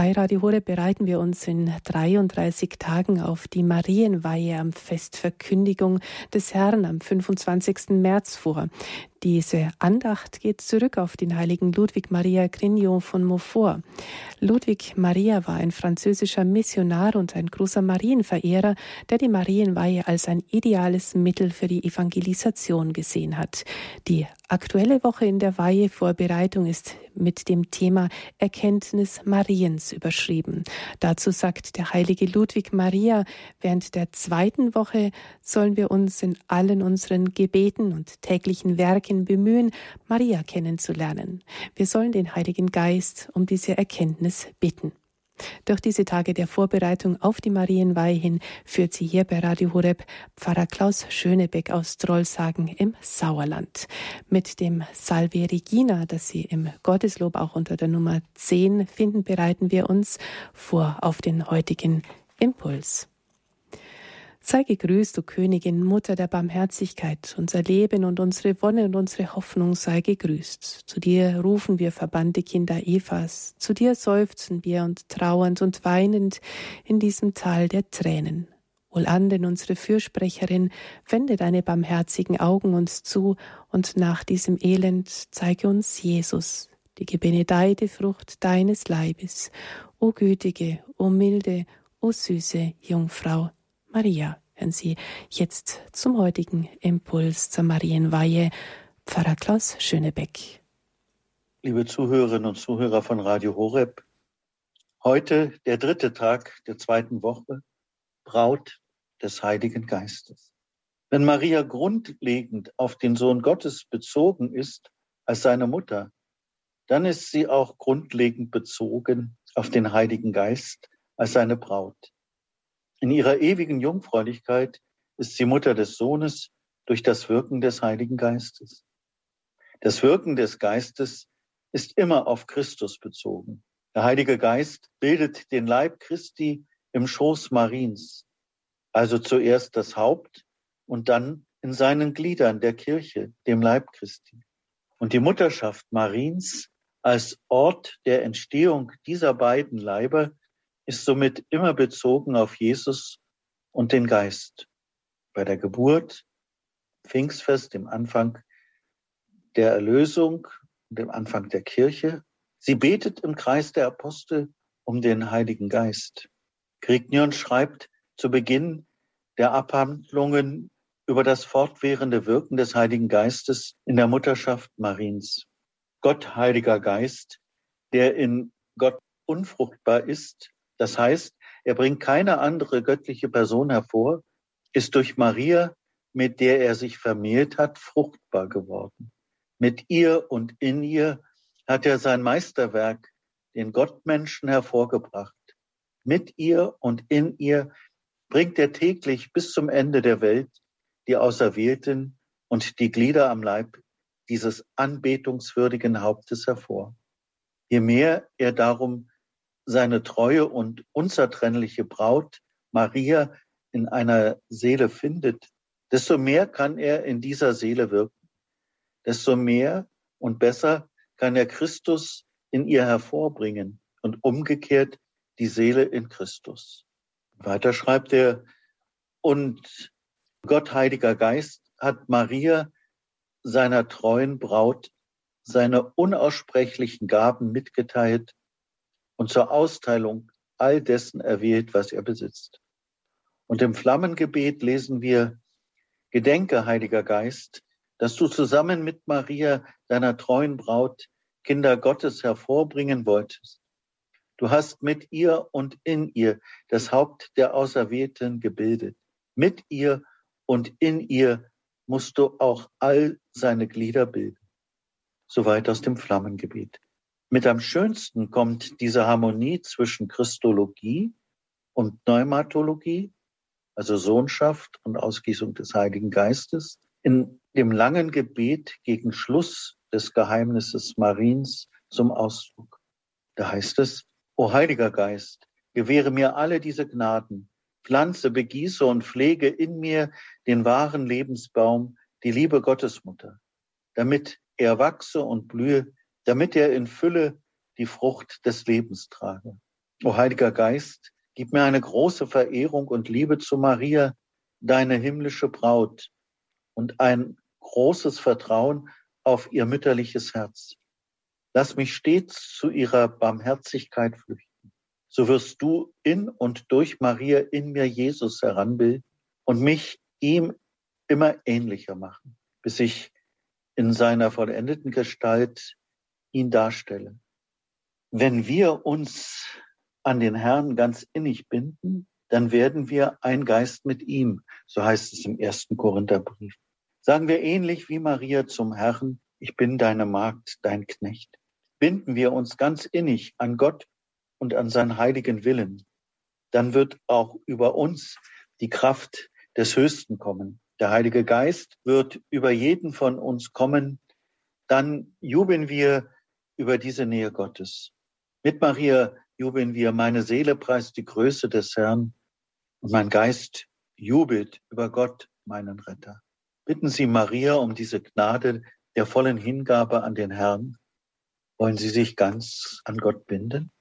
Bei Radio Horeb bereiten wir uns in 33 Tagen auf die Marienweihe am Festverkündigung des Herrn am 25. März vor. Diese Andacht geht zurück auf den heiligen Ludwig Maria Grignon von Montfort. Ludwig Maria war ein französischer Missionar und ein großer Marienverehrer, der die Marienweihe als ein ideales Mittel für die Evangelisation gesehen hat. Die aktuelle Woche in der Weihevorbereitung ist mit dem Thema Erkenntnis Mariens überschrieben. Dazu sagt der heilige Ludwig Maria, während der zweiten Woche sollen wir uns in allen unseren Gebeten und täglichen Werken bemühen, Maria kennenzulernen. Wir sollen den Heiligen Geist um diese Erkenntnis bitten. Durch diese Tage der Vorbereitung auf die Marienweihe hin führt sie hier bei Radio Horeb Pfarrer Klaus Schönebeck aus Trollsagen im Sauerland. Mit dem Salve Regina, das Sie im Gotteslob auch unter der Nummer 10 finden, bereiten wir uns vor auf den heutigen Impuls. Sei gegrüßt, du Königin, Mutter der Barmherzigkeit, unser Leben und unsere Wonne und unsere Hoffnung sei gegrüßt. Zu dir rufen wir verbannte Kinder Evas, zu dir seufzen wir und trauernd und weinend in diesem Tal der Tränen. Wohlan unsere Fürsprecherin, wende deine barmherzigen Augen uns zu und nach diesem Elend zeige uns Jesus, die gebenedeite Frucht deines Leibes, o gütige, o milde, o süße Jungfrau. Maria. Hören Sie jetzt zum heutigen Impuls zur Marienweihe Pfarrer Klaus Schönebeck. Liebe Zuhörerinnen und Zuhörer von Radio Horeb, heute der dritte Tag der zweiten Woche, Braut des Heiligen Geistes. Wenn Maria grundlegend auf den Sohn Gottes bezogen ist als seine Mutter, dann ist sie auch grundlegend bezogen auf den Heiligen Geist als seine Braut. In ihrer ewigen Jungfräulichkeit ist sie Mutter des Sohnes durch das Wirken des Heiligen Geistes. Das Wirken des Geistes ist immer auf Christus bezogen. Der Heilige Geist bildet den Leib Christi im Schoß Mariens, also zuerst das Haupt und dann in seinen Gliedern der Kirche, dem Leib Christi. Und die Mutterschaft Mariens als Ort der Entstehung dieser beiden Leiber ist somit immer bezogen auf Jesus und den Geist. Bei der Geburt, Pfingstfest, dem Anfang der Erlösung, dem Anfang der Kirche. Sie betet im Kreis der Apostel um den Heiligen Geist. Grignion schreibt zu Beginn der Abhandlungen über das fortwährende Wirken des Heiligen Geistes in der Mutterschaft Mariens. Gott, Heiliger Geist, der in Gott unfruchtbar ist, das heißt, er bringt keine andere göttliche Person hervor, ist durch Maria, mit der er sich vermählt hat, fruchtbar geworden. Mit ihr und in ihr hat er sein Meisterwerk, den Gottmenschen, hervorgebracht. Mit ihr und in ihr bringt er täglich bis zum Ende der Welt die Auserwählten und die Glieder am Leib dieses anbetungswürdigen Hauptes hervor. Je mehr er darum seine treue und unzertrennliche Braut Maria in einer Seele findet, desto mehr kann er in dieser Seele wirken. Desto mehr und besser kann er Christus in ihr hervorbringen und umgekehrt die Seele in Christus. Weiter schreibt er, und Gott, Heiliger Geist, hat Maria, seiner treuen Braut, seine unaussprechlichen Gaben mitgeteilt und zur Austeilung all dessen erwählt, was er besitzt. Und im Flammengebet lesen wir, Gedenke, Heiliger Geist, dass du zusammen mit Maria, deiner treuen Braut, Kinder Gottes hervorbringen wolltest. Du hast mit ihr und in ihr das Haupt der Auserwählten gebildet. Mit ihr und in ihr musst du auch all seine Glieder bilden. Soweit aus dem Flammengebet. Mit am schönsten kommt diese Harmonie zwischen Christologie und Pneumatologie, also Sohnschaft und Ausgießung des Heiligen Geistes, in dem langen Gebet gegen Schluss des Geheimnisses Mariens zum Ausdruck. Da heißt es, O Heiliger Geist, gewähre mir alle diese Gnaden, pflanze, begieße und pflege in mir den wahren Lebensbaum, die liebe Gottesmutter, damit er wachse und blühe damit er in Fülle die Frucht des Lebens trage. O Heiliger Geist, gib mir eine große Verehrung und Liebe zu Maria, deine himmlische Braut, und ein großes Vertrauen auf ihr mütterliches Herz. Lass mich stets zu ihrer Barmherzigkeit flüchten. So wirst du in und durch Maria in mir Jesus heranbilden und mich ihm immer ähnlicher machen, bis ich in seiner vollendeten Gestalt ihn darstelle. Wenn wir uns an den Herrn ganz innig binden, dann werden wir ein Geist mit ihm, so heißt es im ersten Korintherbrief. Sagen wir ähnlich wie Maria zum Herrn, ich bin deine Magd, dein Knecht. Binden wir uns ganz innig an Gott und an seinen heiligen Willen, dann wird auch über uns die Kraft des Höchsten kommen. Der Heilige Geist wird über jeden von uns kommen. Dann jubeln wir über diese Nähe Gottes. Mit Maria jubeln wir, meine Seele preist die Größe des Herrn und mein Geist jubelt über Gott, meinen Retter. Bitten Sie Maria um diese Gnade der vollen Hingabe an den Herrn. Wollen Sie sich ganz an Gott binden?